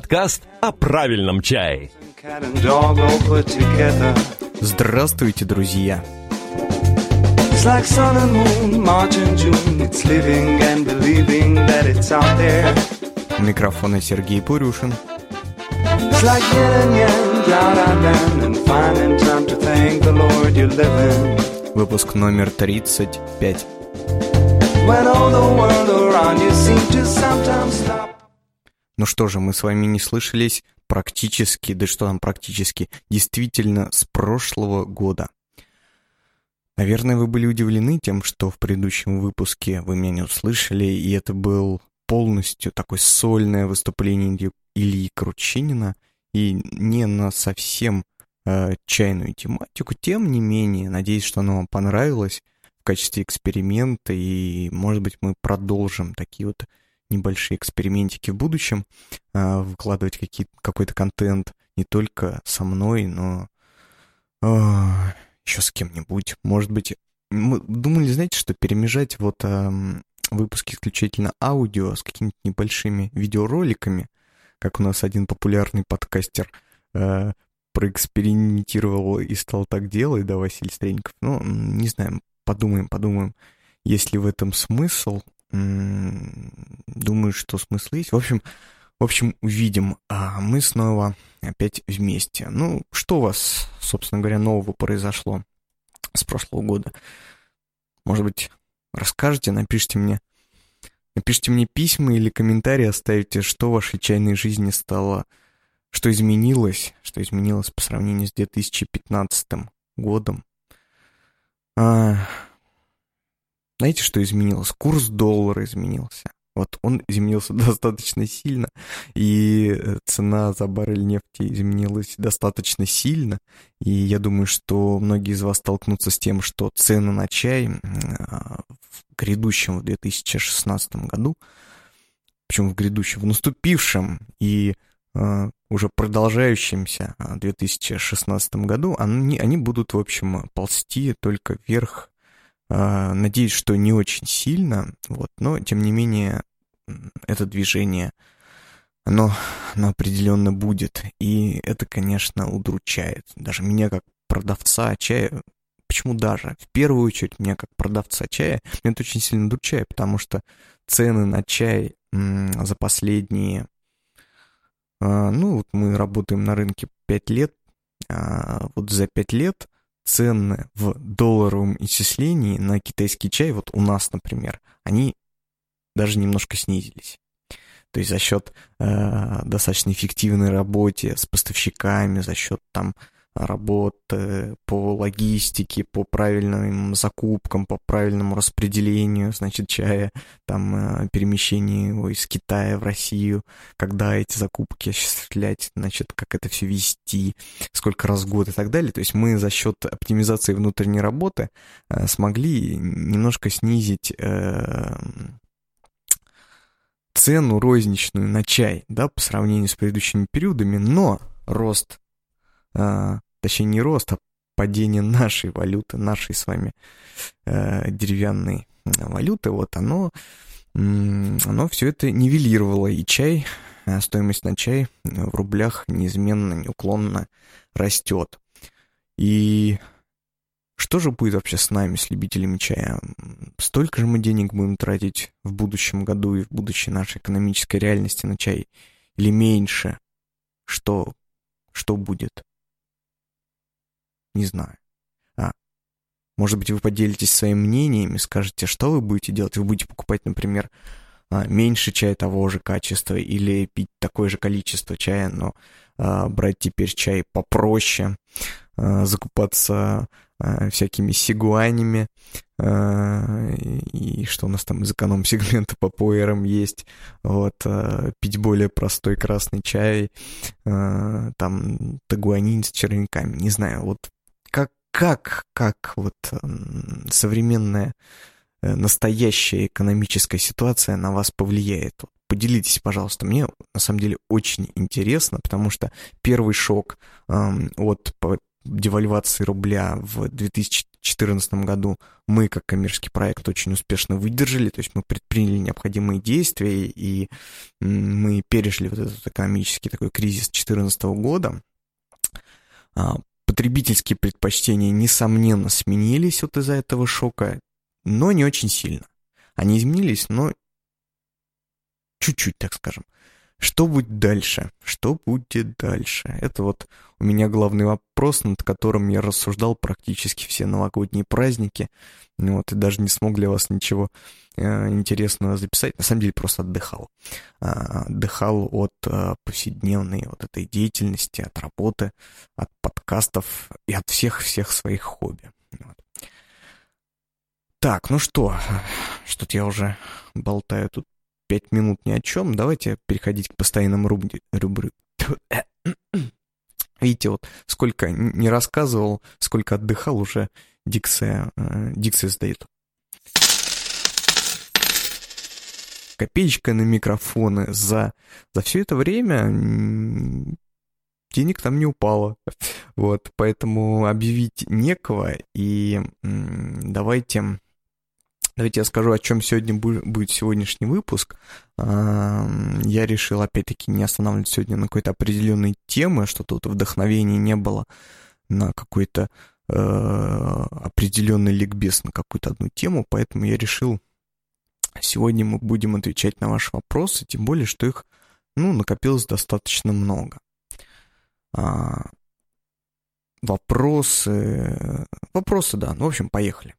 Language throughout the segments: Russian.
Подкаст о правильном чае. Здравствуйте, друзья! It's like sun and moon, March and June. It's living and believing that it's out there. У микрофона Сергей Пурюшин. It's like yin and yang, drought and land, and finding time to thank the Lord you're living. Выпуск номер 35. When all the world around you seems to sometimes stop. Ну что же, мы с вами не слышались практически, да что там практически, действительно с прошлого года. Наверное, вы были удивлены тем, что в предыдущем выпуске вы меня не услышали, и это был полностью такое сольное выступление Ильи Кручинина, и не на совсем э, чайную тематику. Тем не менее, надеюсь, что оно вам понравилось в качестве эксперимента, и, может быть, мы продолжим такие вот небольшие экспериментики в будущем, э, выкладывать какие, какой-то контент не только со мной, но э, еще с кем-нибудь. Может быть, мы думали, знаете, что перемежать вот э, выпуски исключительно аудио с какими-то небольшими видеороликами, как у нас один популярный подкастер э, проэкспериментировал и стал так делать, да, Василий Стрельников. Ну, не знаю, подумаем, подумаем, есть ли в этом смысл. Думаю, что смысл есть. В общем, в общем, увидим. А мы снова опять вместе. Ну, что у вас, собственно говоря, нового произошло с прошлого года? Может быть, расскажете, напишите мне. Напишите мне письма или комментарии, оставите, что в вашей чайной жизни стало, что изменилось, что изменилось по сравнению с 2015 годом. А, знаете, что изменилось? Курс доллара изменился. Вот он изменился достаточно сильно, и цена за баррель нефти изменилась достаточно сильно. И я думаю, что многие из вас столкнутся с тем, что цены на чай в грядущем в 2016 году, причем в грядущем, в наступившем и уже продолжающемся 2016 году, они, они будут, в общем, ползти только вверх Надеюсь, что не очень сильно, вот, но тем не менее это движение, оно, оно определенно будет. И это, конечно, удручает. Даже меня как продавца чая, почему даже? В первую очередь меня как продавца чая, меня это очень сильно удручает, потому что цены на чай за последние... Ну, вот мы работаем на рынке 5 лет, а вот за 5 лет цены в долларовом исчислении на китайский чай, вот у нас, например, они даже немножко снизились. То есть за счет э, достаточно эффективной работы с поставщиками, за счет там работы по логистике, по правильным закупкам, по правильному распределению, значит, чая, там, э, перемещению его из Китая в Россию, когда эти закупки осуществлять, значит, как это все вести, сколько раз в год и так далее. То есть мы за счет оптимизации внутренней работы э, смогли немножко снизить э, цену розничную на чай, да, по сравнению с предыдущими периодами, но рост а, точнее не рост, а падение нашей валюты, нашей с вами э, деревянной валюты, вот оно, оно все это нивелировало, и чай, э, стоимость на чай в рублях неизменно, неуклонно растет. И что же будет вообще с нами, с любителями чая? Столько же мы денег будем тратить в будущем году и в будущей нашей экономической реальности на чай? Или меньше? Что, что будет? Не знаю. А, может быть, вы поделитесь своими мнениями, скажете, что вы будете делать. Вы будете покупать, например, а, меньше чая того же качества или пить такое же количество чая, но а, брать теперь чай попроще, а, закупаться всякими сигуанями, и что у нас там из эконом-сегмента по поэрам есть, вот, пить более простой красный чай, там, тагуанин с червяками, не знаю, вот как, как вот современная э, настоящая экономическая ситуация на вас повлияет? Поделитесь, пожалуйста, мне на самом деле очень интересно, потому что первый шок от девальвации рубля в 2014 году мы, как коммерческий проект, очень успешно выдержали, то есть мы предприняли необходимые действия, и мы пережили вот этот экономический такой кризис 2014 года. Потребительские предпочтения, несомненно, сменились вот из-за этого шока, но не очень сильно. Они изменились, но чуть-чуть, так скажем. Что будет дальше? Что будет дальше? Это вот у меня главный вопрос, над которым я рассуждал практически все новогодние праздники. Вот, и даже не смог для вас ничего э, интересного записать. На самом деле просто отдыхал. А, отдыхал от а, повседневной вот этой деятельности, от работы, от подкастов и от всех-всех своих хобби. Вот. Так, ну что, что-то я уже болтаю тут пять минут ни о чем. Давайте переходить к постоянным рубри... рубри... Видите, вот сколько не рассказывал, сколько отдыхал, уже дикция, э, дикция сдает. Копеечка на микрофоны за, за все это время денег там не упало. Вот, поэтому объявить некого, и давайте Давайте я скажу, о чем сегодня будет сегодняшний выпуск. Я решил, опять-таки, не останавливаться сегодня на какой-то определенной теме, что тут вдохновения не было на какой-то э, определенный ликбез на какую-то одну тему, поэтому я решил, сегодня мы будем отвечать на ваши вопросы, тем более, что их, ну, накопилось достаточно много. А, вопросы, вопросы, да, ну, в общем, поехали.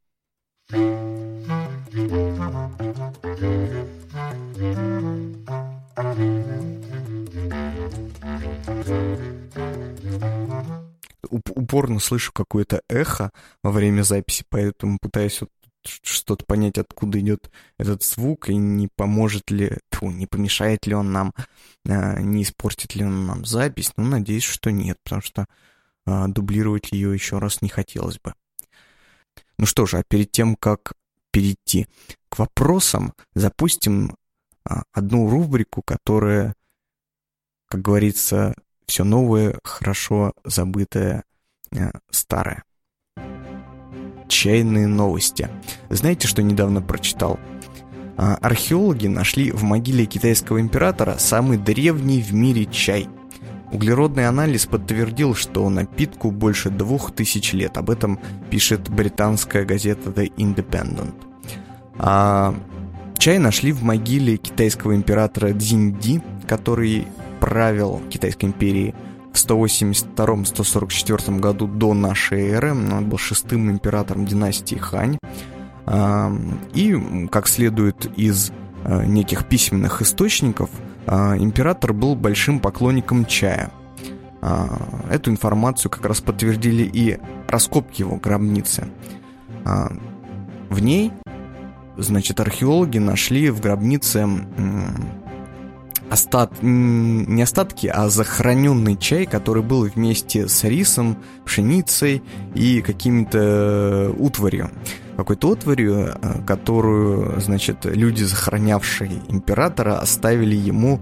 Упорно слышу какое-то эхо во время записи, поэтому пытаюсь вот что-то понять, откуда идет этот звук, и не поможет ли, фу, не помешает ли он нам, а, не испортит ли он нам запись. Ну, надеюсь, что нет, потому что а, дублировать ее еще раз не хотелось бы. Ну что же, а перед тем, как перейти к вопросам, запустим а, одну рубрику, которая, как говорится, все новое, хорошо забытое, а, старое. Чайные новости. Знаете, что недавно прочитал? А, археологи нашли в могиле китайского императора самый древний в мире чай – Углеродный анализ подтвердил, что напитку больше двух тысяч лет. Об этом пишет британская газета The Independent. А чай нашли в могиле китайского императора Цзиньди, который правил Китайской империей в 182-144 году до нашей эры. Он был шестым императором династии Хань. А, и, как следует из а, неких письменных источников – император был большим поклонником чая. А, эту информацию как раз подтвердили и раскопки его гробницы. А, в ней, значит, археологи нашли в гробнице остат... не остатки, а захороненный чай, который был вместе с рисом, пшеницей и какими-то э, утварью какой-то отварью, э, которую, значит, люди, захоронявшие императора, оставили ему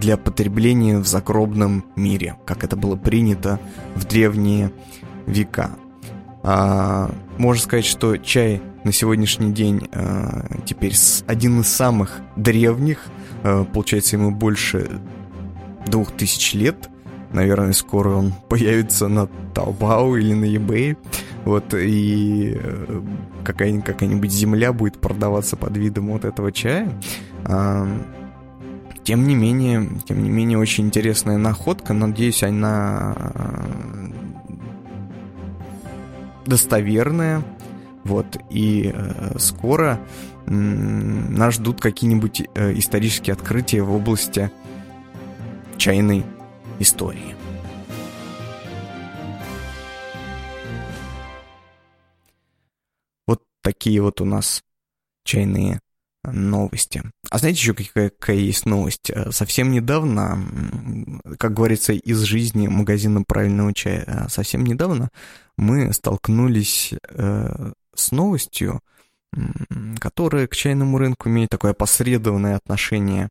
для потребления в загробном мире, как это было принято в древние века. А, можно сказать, что чай на сегодняшний день а, теперь один из самых древних, а, получается ему больше двух тысяч лет, наверное, скоро он появится на Taobao или на eBay. Вот, и э, какая-нибудь, какая-нибудь земля будет продаваться под видом вот этого чая. Тем не менее, тем не менее, очень интересная находка. Надеюсь, она э, достоверная. Вот, и э, скоро нас ждут какие-нибудь исторические открытия в области чайной истории. Такие вот у нас чайные новости. А знаете еще какая, какая есть новость? Э, совсем недавно, как говорится, из жизни магазина правильного чая, э, совсем недавно мы столкнулись э, с новостью, которая к чайному рынку имеет такое посредованное отношение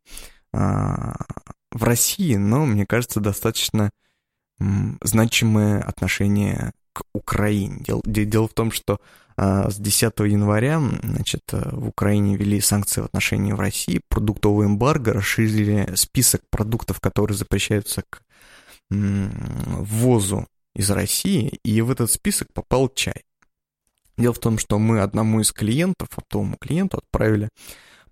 в России, но, мне кажется, достаточно значимое отношение Украине. Дело, дело в том, что а, с 10 января значит, в Украине ввели санкции в отношении России, продуктовый эмбарго, расширили список продуктов, которые запрещаются к ввозу из России, и в этот список попал чай. Дело в том, что мы одному из клиентов, оптовому клиенту, отправили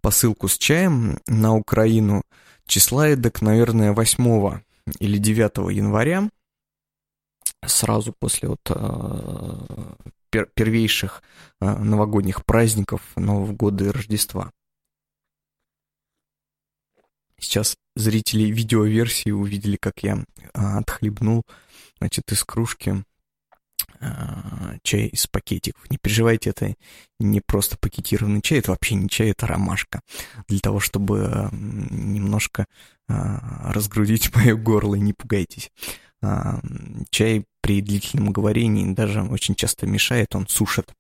посылку с чаем на Украину числа эдак, наверное, 8 или 9 января, сразу после вот э, первейших э, новогодних праздников Нового года и Рождества. Сейчас зрители видеоверсии увидели, как я а, отхлебнул, значит, из кружки чай из пакетиков. Не переживайте, это не просто пакетированный чай, это вообще не чай, это ромашка. Для того, чтобы немножко разгрузить мое горло, не пугайтесь. Чай при длительном говорении даже очень часто мешает, он сушит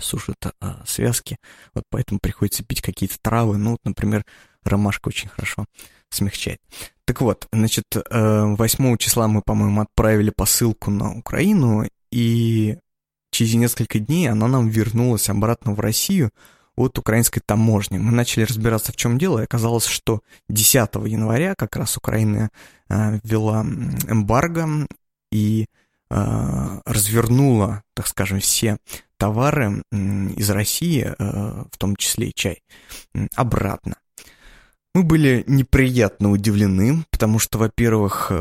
сушит а, связки, вот поэтому приходится пить какие-то травы, ну, вот, например, ромашка очень хорошо смягчает. Так вот, значит, 8 э, числа мы, по-моему, отправили посылку на Украину, и через несколько дней она нам вернулась обратно в Россию от украинской таможни. Мы начали разбираться, в чем дело, и оказалось, что 10 января как раз Украина э, ввела эмбарго и э, развернула, так скажем, все товары из России, в том числе и чай, обратно. Мы были неприятно удивлены, потому что, во-первых,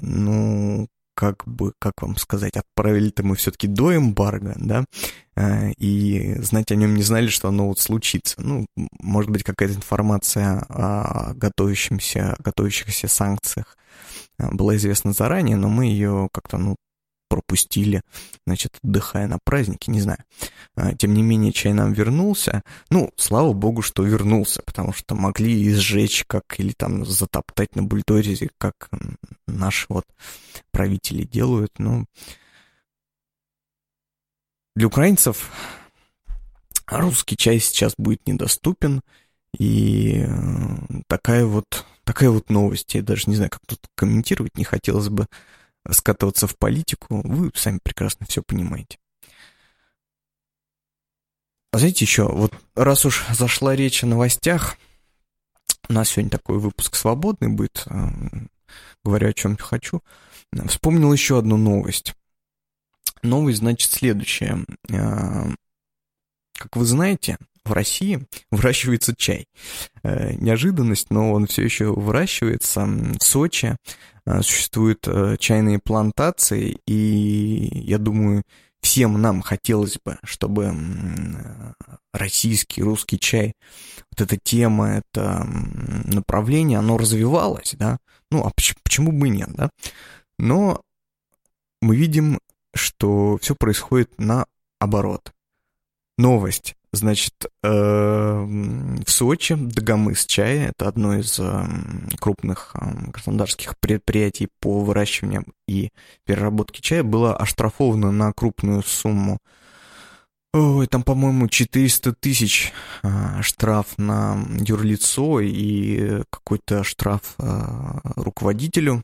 ну, как бы, как вам сказать, отправили-то мы все-таки до эмбарго, да, э, и знать о нем не знали, что оно вот случится. Ну, может быть, какая-то информация о готовящемся, готовящихся санкциях э, была известна заранее, но мы ее как-то, ну, пропустили, значит, отдыхая на празднике, не знаю. А, тем не менее, чай нам вернулся. Ну, слава богу, что вернулся, потому что могли и сжечь, как, или там затоптать на бульдозере, как наши вот правители делают. Ну, для украинцев русский чай сейчас будет недоступен, и э, такая вот, такая вот новость. Я даже не знаю, как тут комментировать, не хотелось бы скатываться в политику, вы сами прекрасно все понимаете. А знаете еще, вот раз уж зашла речь о новостях, у нас сегодня такой выпуск свободный будет, э, говорю о чем хочу, вспомнил еще одну новость. Новость, значит, следующая. Э, как вы знаете, в России выращивается чай. Э, неожиданность, но он все еще выращивается. В Сочи э, существуют э, чайные плантации, и я думаю, всем нам хотелось бы, чтобы российский, русский чай, вот эта тема, это направление, оно развивалось, да, ну, а почему, бы нет, да, но мы видим, что все происходит наоборот. Новость Значит, эм, в Сочи Дагомыс чая, это одно из эм, крупных эм, краснодарских предприятий по выращиванию и переработке чая, было оштрафовано на крупную сумму Ой, там, по-моему, 400 тысяч а, штраф на юрлицо и какой-то штраф а, руководителю,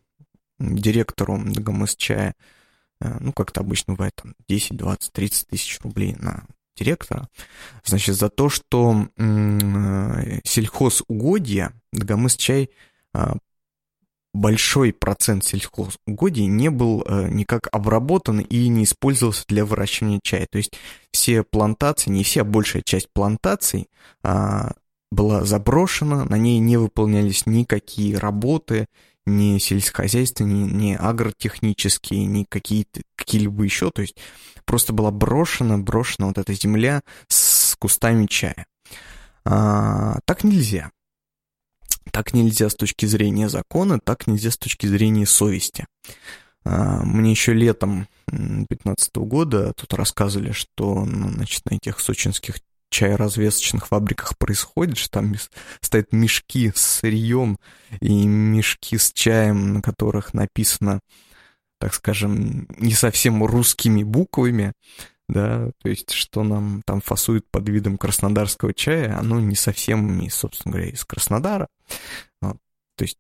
директору Дагомыс чая. А, ну, как-то обычно бывает, там, 10, 20, 30 тысяч рублей на директора, значит, за то, что сельхозугодья, Дагомыс-чай, а, большой процент сельхозугодий не был э, никак обработан и не использовался для выращивания чая. То есть все плантации, не все, а большая часть плантаций а, была заброшена, на ней не выполнялись никакие работы, ни сельскохозяйственные, ни агротехнические, ни какие-то, какие-либо еще. То есть просто была брошена, брошена вот эта земля с кустами чая. А, так нельзя. Так нельзя с точки зрения закона, так нельзя с точки зрения совести. А, мне еще летом 2015 года тут рассказывали, что ну, значит, на этих сочинских чайразвесочных фабриках происходит, что там стоят мешки с сырьем и мешки с чаем, на которых написано, так скажем, не совсем русскими буквами, да, то есть что нам там фасуют под видом краснодарского чая, оно не совсем, собственно говоря, из Краснодара. Вот, то есть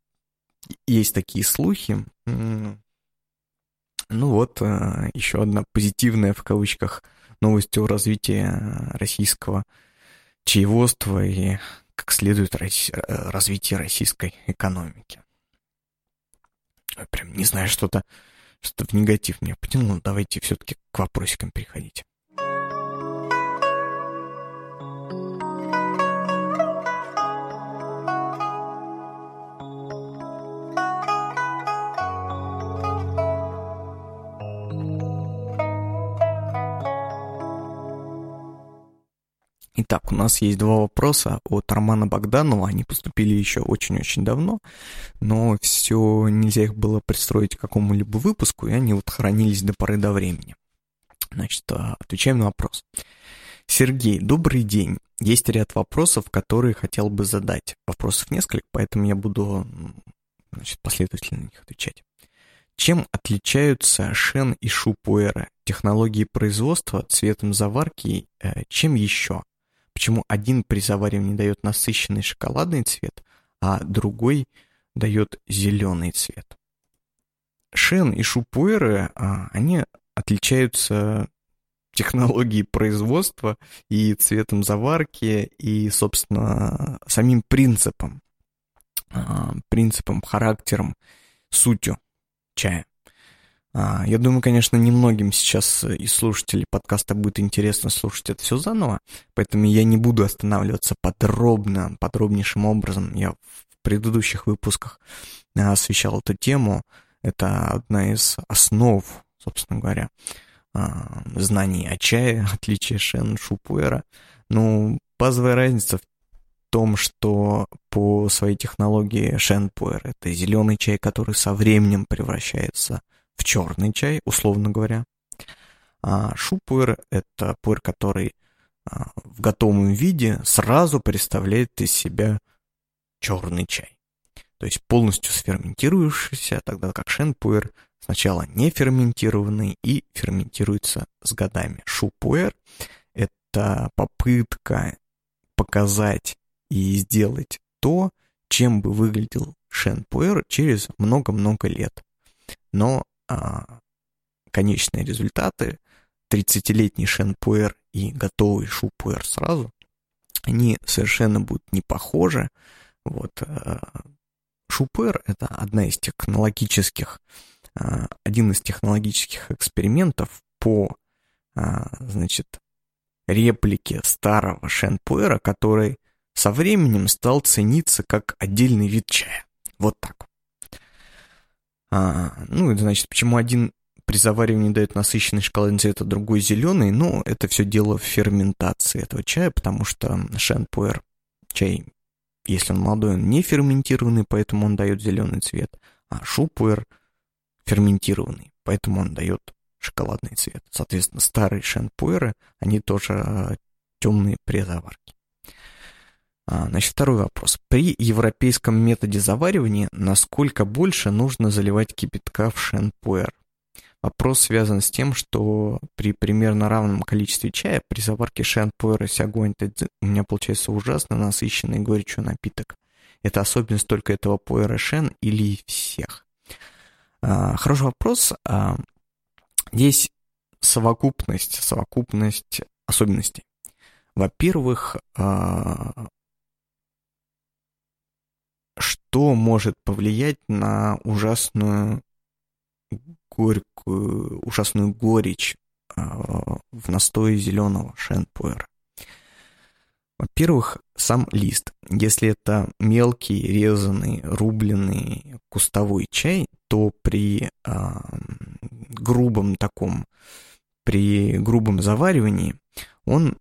есть такие слухи. Ну вот, э, еще одна позитивная в кавычках новость о развитии российского чаеводства и, как следует, развитии российской экономики. Прям не знаю, что-то что в негатив меня потянуло. Давайте все-таки к вопросикам переходить. Итак, у нас есть два вопроса от Романа Богданова. Они поступили еще очень-очень давно, но все нельзя их было пристроить к какому-либо выпуску, и они вот хранились до поры до времени. Значит, а, отвечаем на вопрос. Сергей, добрый день. Есть ряд вопросов, которые хотел бы задать. Вопросов несколько, поэтому я буду значит, последовательно на них отвечать. Чем отличаются шен и шупуэра? Технологии производства, цветом заварки, э, чем еще? Почему один при заваривании дает насыщенный шоколадный цвет, а другой дает зеленый цвет. Шен и шупуэры, а, они отличаются технологией производства и цветом заварки, и, собственно, самим принципом, а, принципом, характером, сутью чая. А, я думаю, конечно, немногим сейчас из слушателей подкаста будет интересно слушать это все заново, поэтому я не буду останавливаться подробно, подробнейшим образом. Я в предыдущих выпусках а, освещал эту тему. Это одна из основ, собственно говоря, а, знаний о чае, отличие Шен Шупуэра. Ну, базовая разница в том, что по своей технологии Шенпуэр это зеленый чай, который со временем превращается в черный чай, условно говоря. А шупуэр – это пуэр, который а, в готовом виде сразу представляет из себя черный чай. То есть полностью сферментирующийся, тогда как шенпуэр сначала не ферментированный и ферментируется с годами. Шупуэр – это попытка показать и сделать то, чем бы выглядел шенпуэр через много-много лет. Но а, конечные результаты, 30-летний Шенпуэр и готовый Шупуэр сразу, они совершенно будут не похожи. Вот, а, Шупуэр — это одна из технологических, а, один из технологических экспериментов по, значит, реплике старого Шенпуэра, который со временем стал цениться как отдельный вид чая. Вот так. А, ну, это значит, почему один при заваривании дает насыщенный шоколадный цвет, а другой зеленый. Ну, это все дело в ферментации этого чая, потому что шенпуэр чай, если он молодой, он не ферментированный, поэтому он дает зеленый цвет, а шупуэр ферментированный, поэтому он дает шоколадный цвет. Соответственно, старые шенпуэры, они тоже а, темные при заварке. А, значит, второй вопрос. При европейском методе заваривания насколько больше нужно заливать кипятка в шенпуэр? Вопрос связан с тем, что при примерно равном количестве чая при заварке шенпуэра сягуань у меня получается ужасно насыщенный горечью напиток. Это особенность только этого пуэра шен или всех? А, хороший вопрос. А, здесь совокупность, совокупность особенностей. Во-первых, что может повлиять на ужасную горькую, ужасную горечь э, в настое зеленого шенпуэра. Во-первых, сам лист. Если это мелкий, резанный, рубленый кустовой чай, то при э, грубом таком, при грубом заваривании он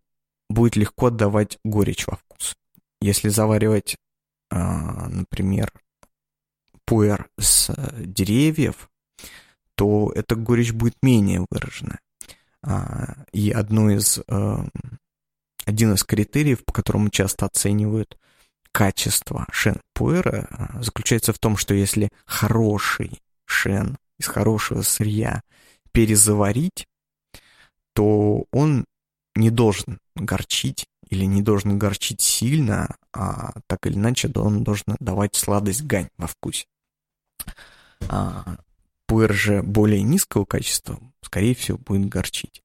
будет легко отдавать горечь во вкус. Если заваривать а, например, пуэр с э, деревьев, то эта горечь будет менее выражена. А, и одно из, эм, один из критериев, по которому часто оценивают качество шен-пуэра, а, заключается в том, что если хороший шен из хорошего сырья перезаварить, то он не должен горчить или не должен горчить сильно, а так или иначе он должен давать сладость гань во вкусе. А, пуэр же более низкого качества, скорее всего, будет горчить.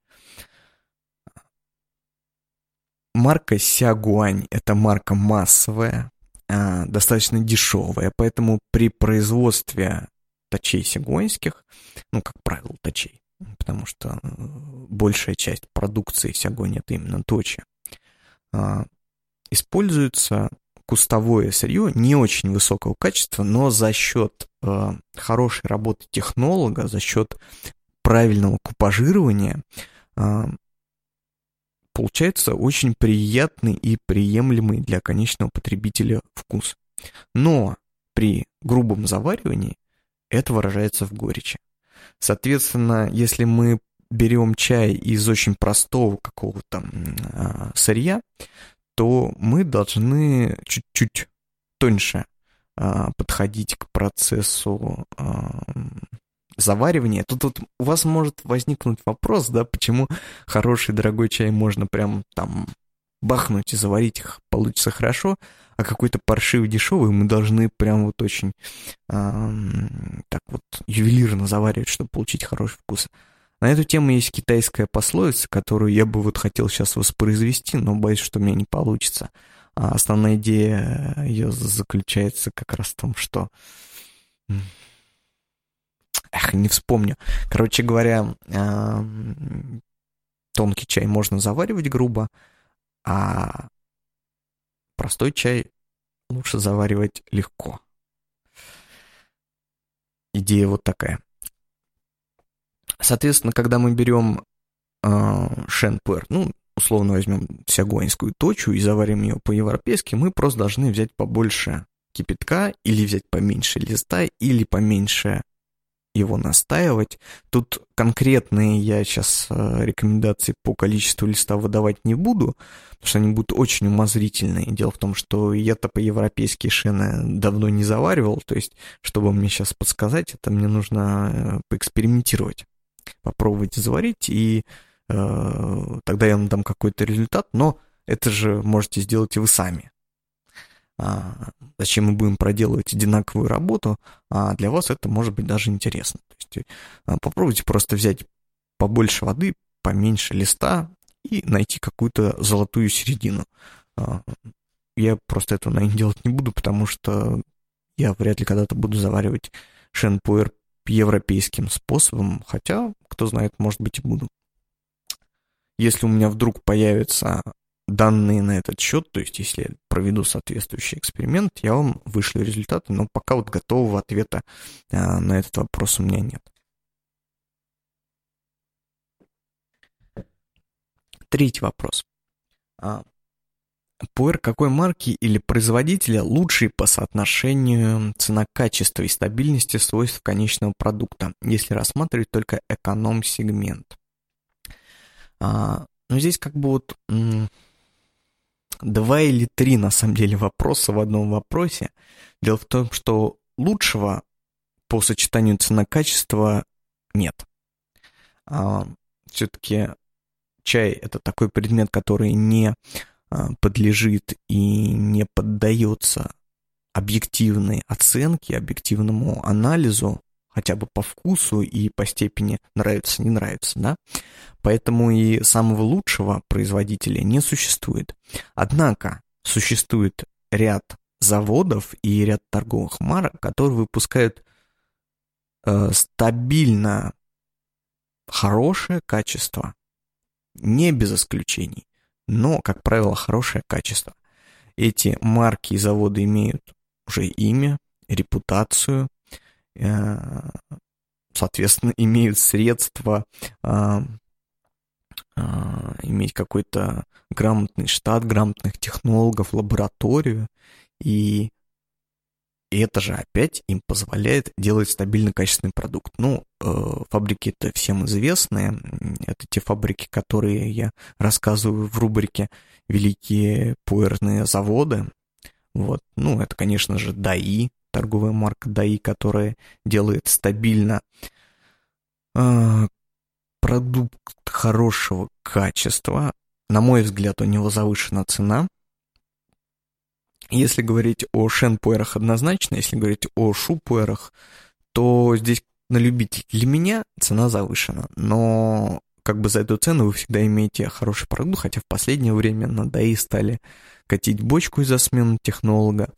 Марка Сягуань – это марка массовая, а, достаточно дешевая, поэтому при производстве точей сягуанских, ну, как правило, точей, потому что э, большая часть продукции сягонь – это именно точи, используется кустовое сырье не очень высокого качества, но за счет э, хорошей работы технолога, за счет правильного купажирования э, получается очень приятный и приемлемый для конечного потребителя вкус. Но при грубом заваривании это выражается в горечи. Соответственно, если мы берем чай из очень простого какого-то э, сырья, то мы должны чуть-чуть тоньше а, подходить к процессу а, заваривания. Тут, тут у вас может возникнуть вопрос, да, почему хороший дорогой чай можно прям там бахнуть и заварить их получится хорошо, а какой-то паршивый дешевый мы должны прям вот очень э, так вот ювелирно заваривать, чтобы получить хороший вкус. На эту тему есть китайская пословица, которую я бы вот хотел сейчас воспроизвести, но боюсь, что у меня не получится. А основная идея ее заключается как раз в том, что... Эх, не вспомню. Короче говоря, тонкий чай можно заваривать грубо, а простой чай лучше заваривать легко. Идея вот такая. Соответственно, когда мы берем э, шенпуэр, ну, условно возьмем сягуанскую точу и заварим ее по-европейски, мы просто должны взять побольше кипятка или взять поменьше листа или поменьше его настаивать. Тут конкретные я сейчас э, рекомендации по количеству листа выдавать не буду, потому что они будут очень умозрительные. Дело в том, что я-то по-европейски шены давно не заваривал, то есть, чтобы мне сейчас подсказать, это мне нужно э, поэкспериментировать попробовать заварить, и э, тогда я вам дам какой-то результат, но это же можете сделать и вы сами. А, зачем мы будем проделывать одинаковую работу, а для вас это может быть даже интересно. То есть а, попробуйте просто взять побольше воды, поменьше листа и найти какую-то золотую середину. А, я просто это, наверное, делать не буду, потому что я вряд ли когда-то буду заваривать шенпуэр европейским способом, хотя, кто знает, может быть и буду. Если у меня вдруг появятся данные на этот счет, то есть если я проведу соответствующий эксперимент, я вам вышлю результаты, но пока вот готового ответа а, на этот вопрос у меня нет. Третий вопрос. Пуэр какой марки или производителя лучший по соотношению цена-качество и стабильности свойств конечного продукта, если рассматривать только эконом-сегмент? А, ну, здесь как бы вот два или три, на самом деле, вопроса в одном вопросе. Дело в том, что лучшего по сочетанию цена-качества нет. А, все-таки чай – это такой предмет, который не подлежит и не поддается объективной оценке, объективному анализу, хотя бы по вкусу и по степени нравится, не нравится, да? Поэтому и самого лучшего производителя не существует. Однако существует ряд заводов и ряд торговых марок, которые выпускают э, стабильно хорошее качество, не без исключений но, как правило, хорошее качество. Эти марки и заводы имеют уже имя, репутацию, э, соответственно, имеют средства э, э, иметь какой-то грамотный штат, грамотных технологов, лабораторию, и и это же опять им позволяет делать стабильно качественный продукт. Ну, э, фабрики это всем известные. Это те фабрики, которые я рассказываю в рубрике «Великие пуэрные заводы». Вот. Ну, это, конечно же, ДАИ, торговая марка ДАИ, которая делает стабильно э, продукт хорошего качества. На мой взгляд, у него завышена цена. Если говорить о шенпуэрах однозначно, если говорить о шупуэрах, то здесь на любителя. Для меня цена завышена, но как бы за эту цену вы всегда имеете хороший продукт, хотя в последнее время на ДАИ стали катить бочку из-за смены технолога.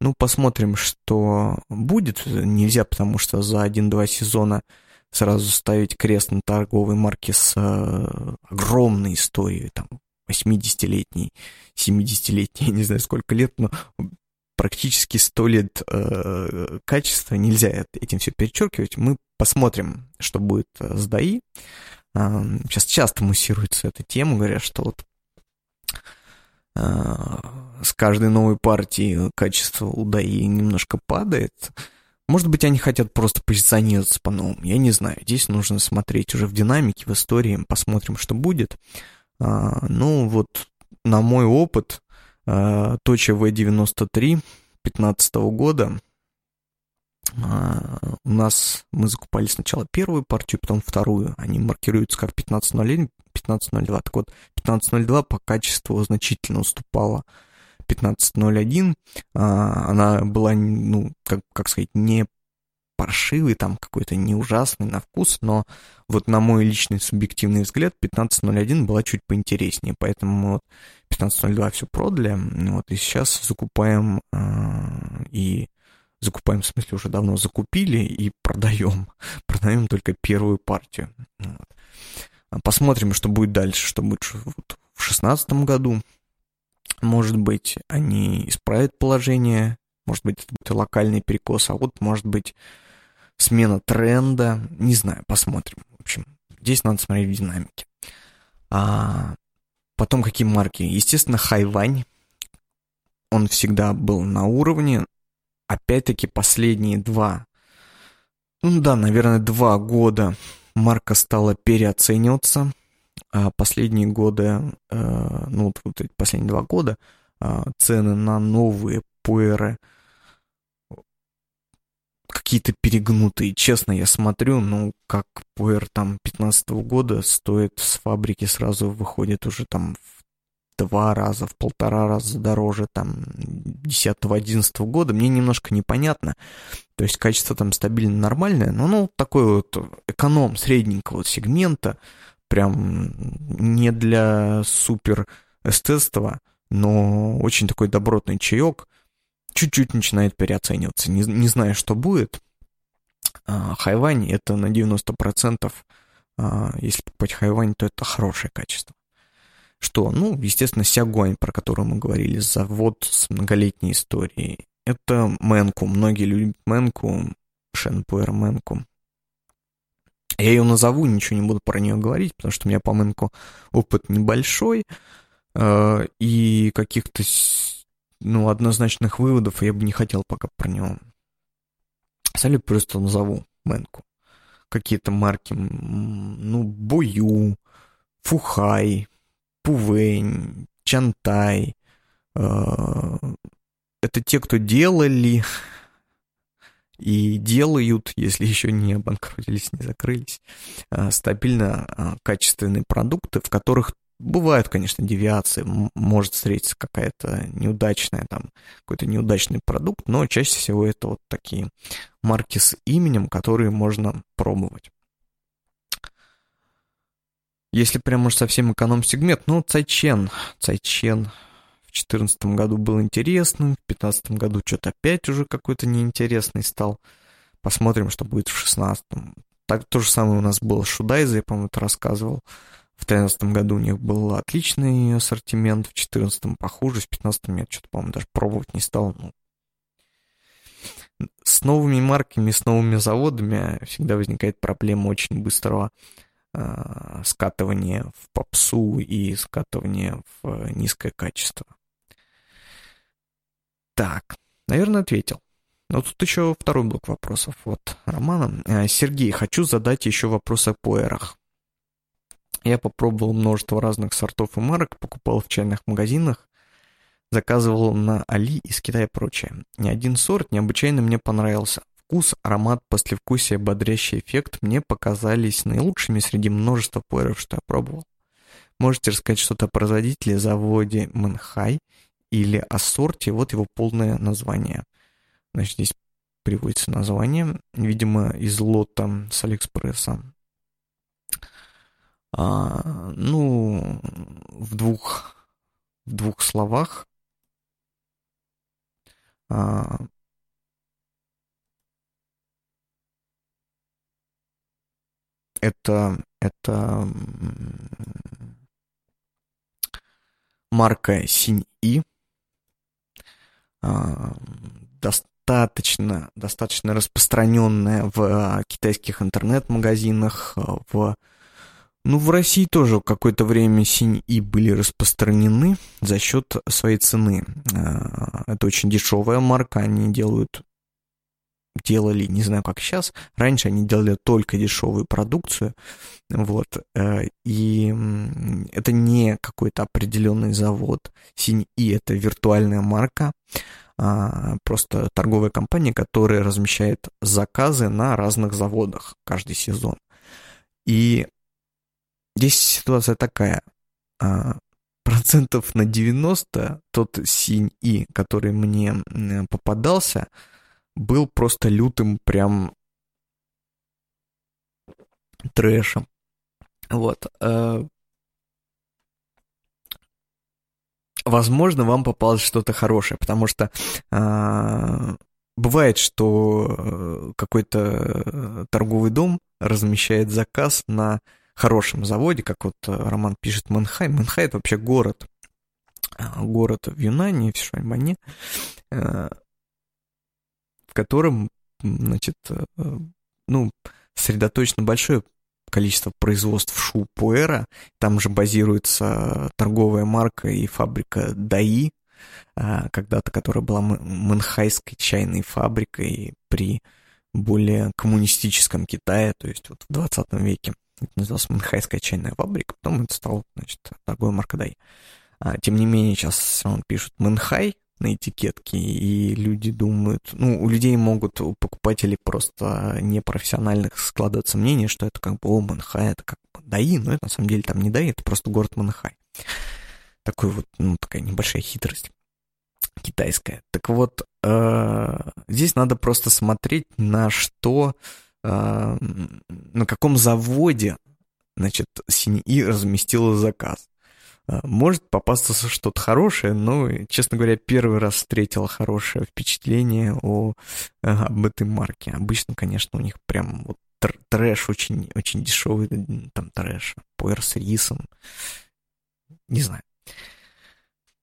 Ну, посмотрим, что будет. Нельзя, потому что за один-два сезона сразу ставить крест на торговой марке с э, огромной историей, там, 80-летней, 70-летней, не знаю сколько лет, но практически 100 лет э, качества, нельзя этим все перечеркивать. Мы посмотрим, что будет э, с ДАИ. Э, сейчас часто муссируется эта тема, говорят, что вот э, с каждой новой партией качество у ДАИ немножко падает. Может быть, они хотят просто позиционироваться по-новому, я не знаю. Здесь нужно смотреть уже в динамике, в истории, посмотрим, что будет. А, ну, вот на мой опыт, а, Точа V93 15 года а, у нас мы закупали сначала первую партию, потом вторую. Они маркируются как 15.01, 15.02. Так вот, 15.02 по качеству значительно уступала 15.01. Она была, ну, как, как сказать, не паршивый, там какой-то не ужасный на вкус, но вот на мой личный субъективный взгляд 15.01 была чуть поинтереснее, поэтому мы вот 15.02 все продали, вот, и сейчас закупаем э, и закупаем, в смысле, уже давно закупили и продаем. Продаем только первую партию. Вот. Посмотрим, что будет дальше, что будет вот в шестнадцатом году. Может быть, они исправят положение, может быть, это будет локальный перекос, а вот, может быть, смена тренда, не знаю, посмотрим. В общем, здесь надо смотреть в динамике. А потом какие марки? Естественно, Хайвань. Он всегда был на уровне. Опять-таки, последние два, ну да, наверное, два года марка стала переоцениваться. А последние годы, э, ну вот, эти последние два года, э, цены на новые пуэры – какие-то перегнутые. Честно, я смотрю, ну, как пуэр там 15 -го года стоит с фабрики сразу выходит уже там в два раза, в полтора раза дороже там 10-11 года. Мне немножко непонятно. То есть качество там стабильно нормальное, но ну, такой вот эконом средненького сегмента, прям не для супер эстетства, но очень такой добротный чаек – чуть-чуть начинает переоцениваться. Не, не знаю, что будет. А, хайвань это на 90%, а, если покупать хайвань, то это хорошее качество. Что? Ну, естественно, Сягуань, про которую мы говорили, завод с многолетней историей. Это Мэнку. Многие любят Мэнку, Шенпуэр Мэнку. Я ее назову, ничего не буду про нее говорить, потому что у меня по Мэнку опыт небольшой, э, и каких-то ну, однозначных выводов я бы не хотел пока про него. Салют просто назову Мэнку. Какие-то марки, ну, Бою, Фухай, Пувень, Чантай. Э, это те, кто делали и делают, если еще не обанкротились, не закрылись, э, стабильно э, качественные продукты, в которых Бывают, конечно, девиации, может встретиться какая-то неудачная, там, какой-то неудачный продукт, но чаще всего это вот такие марки с именем, которые можно пробовать. Если прям уж совсем эконом-сегмент, ну, Цайчен. Цайчен в 2014 году был интересным, в 2015 году что-то опять уже какой-то неинтересный стал. Посмотрим, что будет в 2016. Так, то же самое у нас было с Шудайзой, я, по-моему, это рассказывал. В 2013 году у них был отличный ассортимент, в 2014 похуже, в 2015 я что-то, по-моему, даже пробовать не стал. Ну. С новыми марками, с новыми заводами всегда возникает проблема очень быстрого э, скатывания в попсу и скатывания в низкое качество. Так, наверное, ответил. Но тут еще второй блок вопросов. Вот, Романа. Э, Сергей, хочу задать еще вопрос о пуэрах. Я попробовал множество разных сортов и марок, покупал в чайных магазинах, заказывал на Али из Китая и прочее. Ни один сорт необычайно мне понравился. Вкус, аромат, послевкусие, бодрящий эффект мне показались наилучшими среди множества пуэров, что я пробовал. Можете рассказать что-то о производителе, заводе Мэнхай или о сорте, вот его полное название. Значит, здесь переводится название. Видимо, из лота с Алиэкспресса. А, ну, в двух, в двух словах. А, это, это марка Синь-И. А, достаточно, достаточно распространенная в а, китайских интернет-магазинах, в ну, в России тоже какое-то время синь-и были распространены за счет своей цены. А, это очень дешевая марка, они делают делали, не знаю, как сейчас. Раньше они делали только дешевую продукцию, вот, э, и это не какой-то определенный завод. Синь-И — это виртуальная марка, а, просто торговая компания, которая размещает заказы на разных заводах каждый сезон. И Здесь ситуация такая. А, процентов на 90 тот синь-и, который мне попадался, был просто лютым прям трэшем. Вот. Э, возможно, вам попалось что-то хорошее, потому что а, бывает, что э, какой-то торговый дом размещает заказ на хорошем заводе, как вот э, Роман пишет Мэнхай. Мэнхай — это вообще город, а, город в Юнане, в Шаймане, э, в котором, значит, э, ну, сосредоточено большое количество производств шу-пуэра. Там же базируется торговая марка и фабрика Даи, когда-то, которая была мэнхайской чайной фабрикой при более коммунистическом Китае, то есть вот в 20 веке. Это называлась Манхайская чайная фабрика, потом это стало, значит, торговая марка Дай. А, тем не менее, сейчас все равно пишут Мэнхай на этикетке, и люди думают, ну, у людей могут, у покупателей просто непрофессиональных складываться мнение, что это как бы, о, Мэнхай, это как бы Даи, но это на самом деле там не Даи, это просто город Мэнхай. Такой вот, ну, такая небольшая хитрость китайская. Так вот, э, здесь надо просто смотреть, на что а, на каком заводе, значит, Синьи разместила заказ. А, может попасться что-то хорошее, но, честно говоря, первый раз встретил хорошее впечатление о, об этой марке. Обычно, конечно, у них прям вот трэш очень, очень дешевый, там трэш, пуэр с рисом. Не знаю.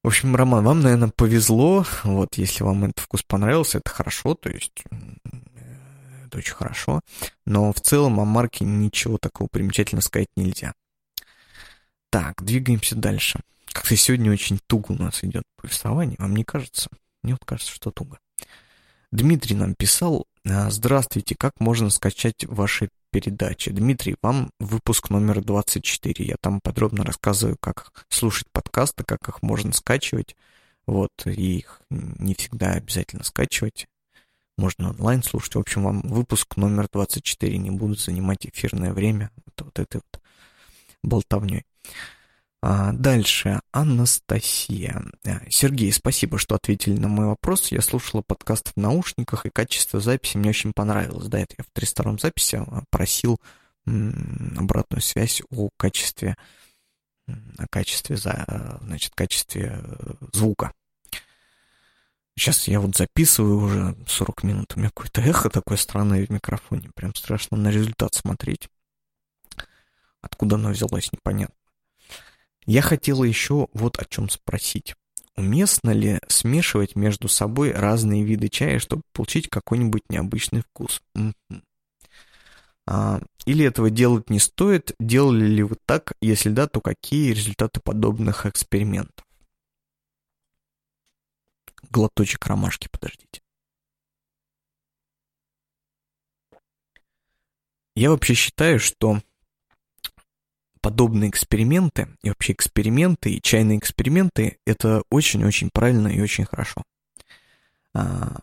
В общем, Роман, вам, наверное, повезло. Вот, если вам этот вкус понравился, это хорошо. То есть это очень хорошо. Но в целом о марке ничего такого примечательного сказать нельзя. Так, двигаемся дальше. Как-то сегодня очень туго у нас идет повествование, вам не кажется? Мне вот кажется, что туго. Дмитрий нам писал, «А, здравствуйте, как можно скачать ваши передачи? Дмитрий, вам выпуск номер 24. Я там подробно рассказываю, как слушать подкасты, как их можно скачивать. Вот, и их не всегда обязательно скачивать можно онлайн слушать. В общем, вам выпуск номер 24 не будут занимать эфирное время вот, вот этой вот болтовней. А дальше Анастасия. Э, Сергей, спасибо, что ответили на мой вопрос. Я слушала подкаст в наушниках, и качество записи мне очень понравилось. Да, это я в 302 записи а, просил обратную связь о качестве, о качестве, значит, качестве э, звука. Сейчас я вот записываю уже 40 минут, у меня какое-то эхо такое странное в микрофоне, прям страшно на результат смотреть. Откуда оно взялось, непонятно. Я хотела еще вот о чем спросить. Уместно ли смешивать между собой разные виды чая, чтобы получить какой-нибудь необычный вкус? А, или этого делать не стоит? Делали ли вы так? Если да, то какие результаты подобных экспериментов? Глоточек ромашки, подождите. Я вообще считаю, что подобные эксперименты, и вообще эксперименты, и чайные эксперименты, это очень-очень правильно и очень хорошо. А,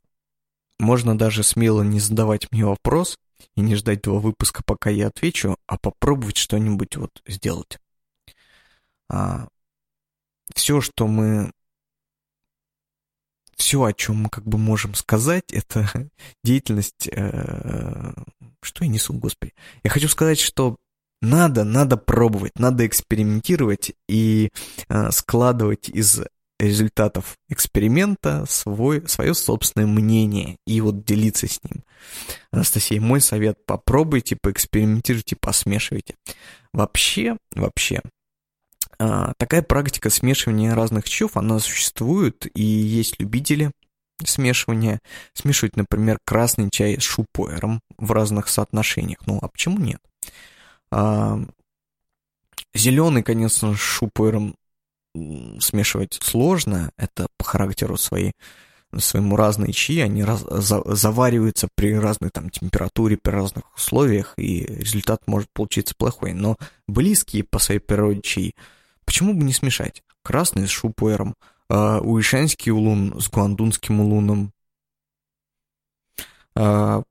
можно даже смело не задавать мне вопрос и не ждать два выпуска, пока я отвечу, а попробовать что-нибудь вот сделать. А, все, что мы все, о чем мы как бы можем сказать, это деятельность... Э, что я несу, господи? Я хочу сказать, что надо, надо пробовать, надо экспериментировать и э, складывать из результатов эксперимента свой, свое собственное мнение и вот делиться с ним. Анастасия, мой совет, попробуйте, поэкспериментируйте, посмешивайте. Вообще, вообще, такая практика смешивания разных чаев, она существует, и есть любители смешивания. Смешивать, например, красный чай с шупуэром в разных соотношениях. Ну, а почему нет? А, зеленый, конечно, с шупуэром смешивать сложно, это по характеру своей своему разные чаи, они раз, за, завариваются при разной там температуре, при разных условиях, и результат может получиться плохой. Но близкие по своей природе чаи, почему бы не смешать? Красный с шупуэром, э, уишенский улун с гуандунским улуном, э,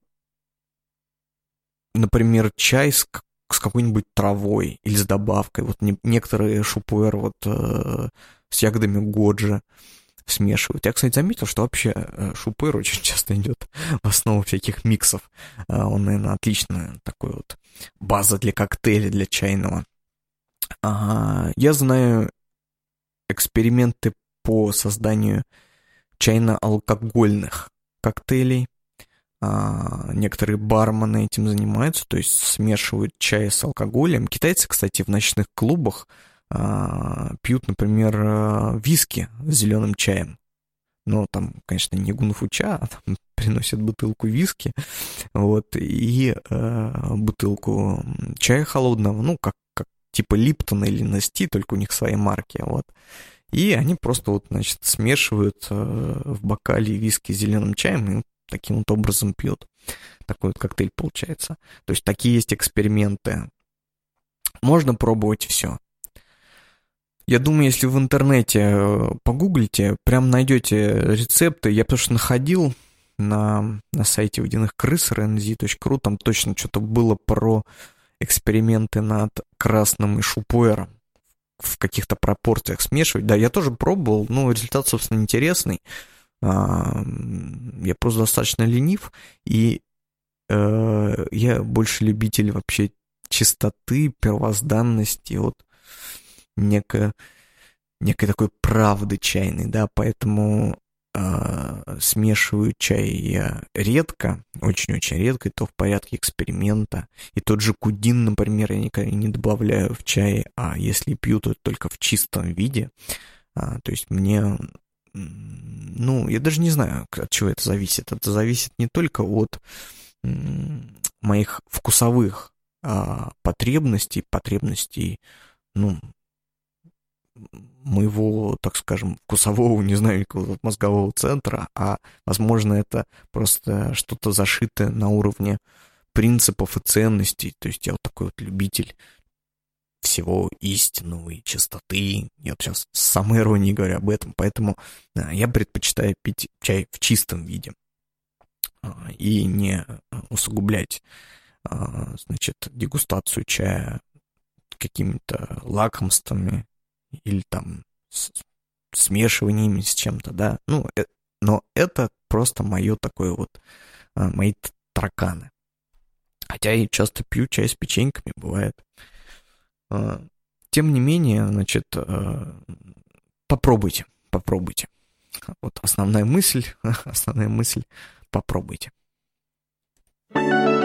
например, чай с с какой-нибудь травой или с добавкой. Вот не, некоторые шупуэр вот э, с ягодами годжи смешивают. Я, кстати, заметил, что вообще э, шупуэр очень часто идет в основу всяких миксов. Э, он, наверное, отличная такой вот база для коктейля, для чайного. А, я знаю эксперименты по созданию чайно-алкогольных коктейлей. А, некоторые бармены этим занимаются, то есть смешивают чай с алкоголем. Китайцы, кстати, в ночных клубах а, пьют, например, а, виски с зеленым чаем. Но там, конечно, не гунфуча, а там приносят бутылку виски, вот, и э, бутылку чая холодного, ну, как типа Липтона или Насти, только у них свои марки, вот. И они просто вот, значит, смешивают э, в бокале виски с зеленым чаем, и таким вот образом пьют. Такой вот коктейль получается. То есть такие есть эксперименты. Можно пробовать все. Я думаю, если в интернете э, погуглите, прям найдете рецепты. Я потому что находил на, на сайте водяных крыс rnz.ru, там точно что-то было про эксперименты над красным и шупуэром в каких-то пропорциях смешивать. Да, я тоже пробовал, но результат, собственно, интересный. А, я просто достаточно ленив, и э, я больше любитель вообще чистоты, первозданности, вот некой, некой такой правды чайной, да, поэтому э, смешиваю чай я редко, очень-очень редко, и то в порядке эксперимента. И тот же кудин, например, я никогда не добавляю в чай, а если пью, то только в чистом виде. А, то есть мне ну, я даже не знаю, от чего это зависит. Это зависит не только от моих вкусовых а, потребностей, потребностей, ну, моего, так скажем, вкусового, не знаю, никакого мозгового центра, а, возможно, это просто что-то зашитое на уровне принципов и ценностей. То есть я вот такой вот любитель всего истинного и чистоты. Я вот сейчас с самой иронией говорю об этом, поэтому я предпочитаю пить чай в чистом виде а, и не усугублять, а, значит, дегустацию чая какими-то лакомствами или там смешиваниями с чем-то, да. Ну, э, но это просто мое такое вот, а, мои тараканы. Хотя я часто пью чай с печеньками, бывает. А, тем не менее, значит, а, попробуйте, попробуйте. Вот основная мысль, основная мысль, попробуйте. Я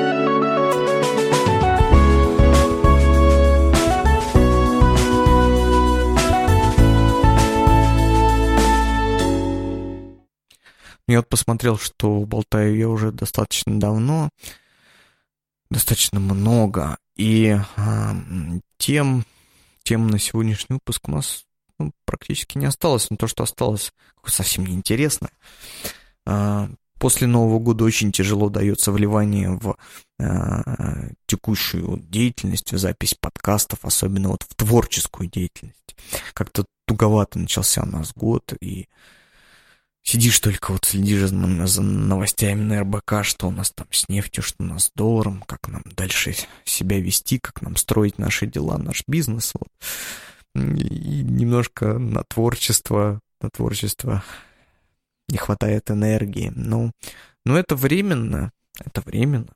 вот посмотрел, что болтаю я уже достаточно давно, достаточно много, и э, тем, тем на сегодняшний выпуск у нас ну, практически не осталось, но то, что осталось, совсем неинтересно. Э, после Нового года очень тяжело дается вливание в э, текущую деятельность, в запись подкастов, особенно вот в творческую деятельность. Как-то туговато начался у нас год, и Сидишь только вот следишь за, за новостями на РБК, что у нас там с нефтью, что у нас с долларом, как нам дальше себя вести, как нам строить наши дела, наш бизнес. Вот. И немножко на творчество, на творчество не хватает энергии. Ну, но это временно, это временно.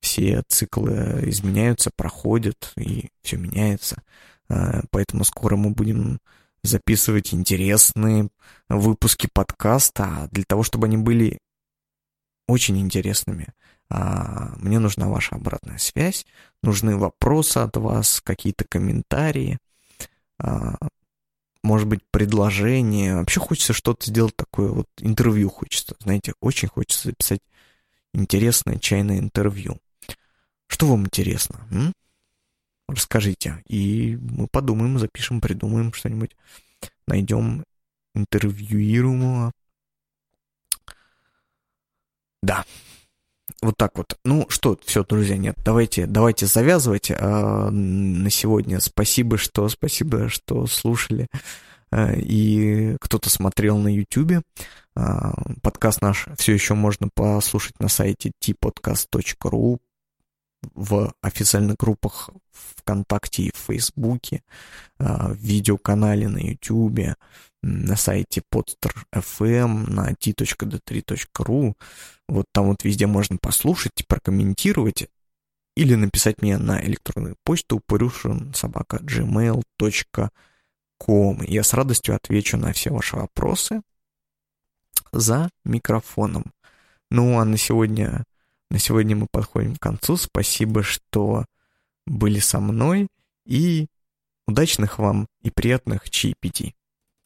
Все циклы изменяются, проходят, и все меняется. А, поэтому скоро мы будем записывать интересные выпуски подкаста. А для того, чтобы они были очень интересными, а, мне нужна ваша обратная связь, нужны вопросы от вас, какие-то комментарии, может быть, предложение. Вообще хочется что-то сделать такое, вот интервью хочется, знаете, очень хочется записать интересное чайное интервью. Что вам интересно? М? Расскажите. И мы подумаем, запишем, придумаем что-нибудь. Найдем интервьюируемого. Да. Вот так вот. Ну что, все, друзья, нет, давайте, давайте завязывать а, на сегодня. Спасибо, что, спасибо, что слушали а, и кто-то смотрел на YouTube. А, подкаст наш все еще можно послушать на сайте tpodcast.ru в официальных группах ВКонтакте и Фейсбуке, а, в видеоканале на YouTube, на сайте podster.fm, на t.d3.ru. Вот там вот везде можно послушать, прокомментировать или написать мне на электронную почту упырюшин собака gmail.com. Я с радостью отвечу на все ваши вопросы за микрофоном. Ну а на сегодня, на сегодня мы подходим к концу. Спасибо, что были со мной и удачных вам и приятных чаепитий.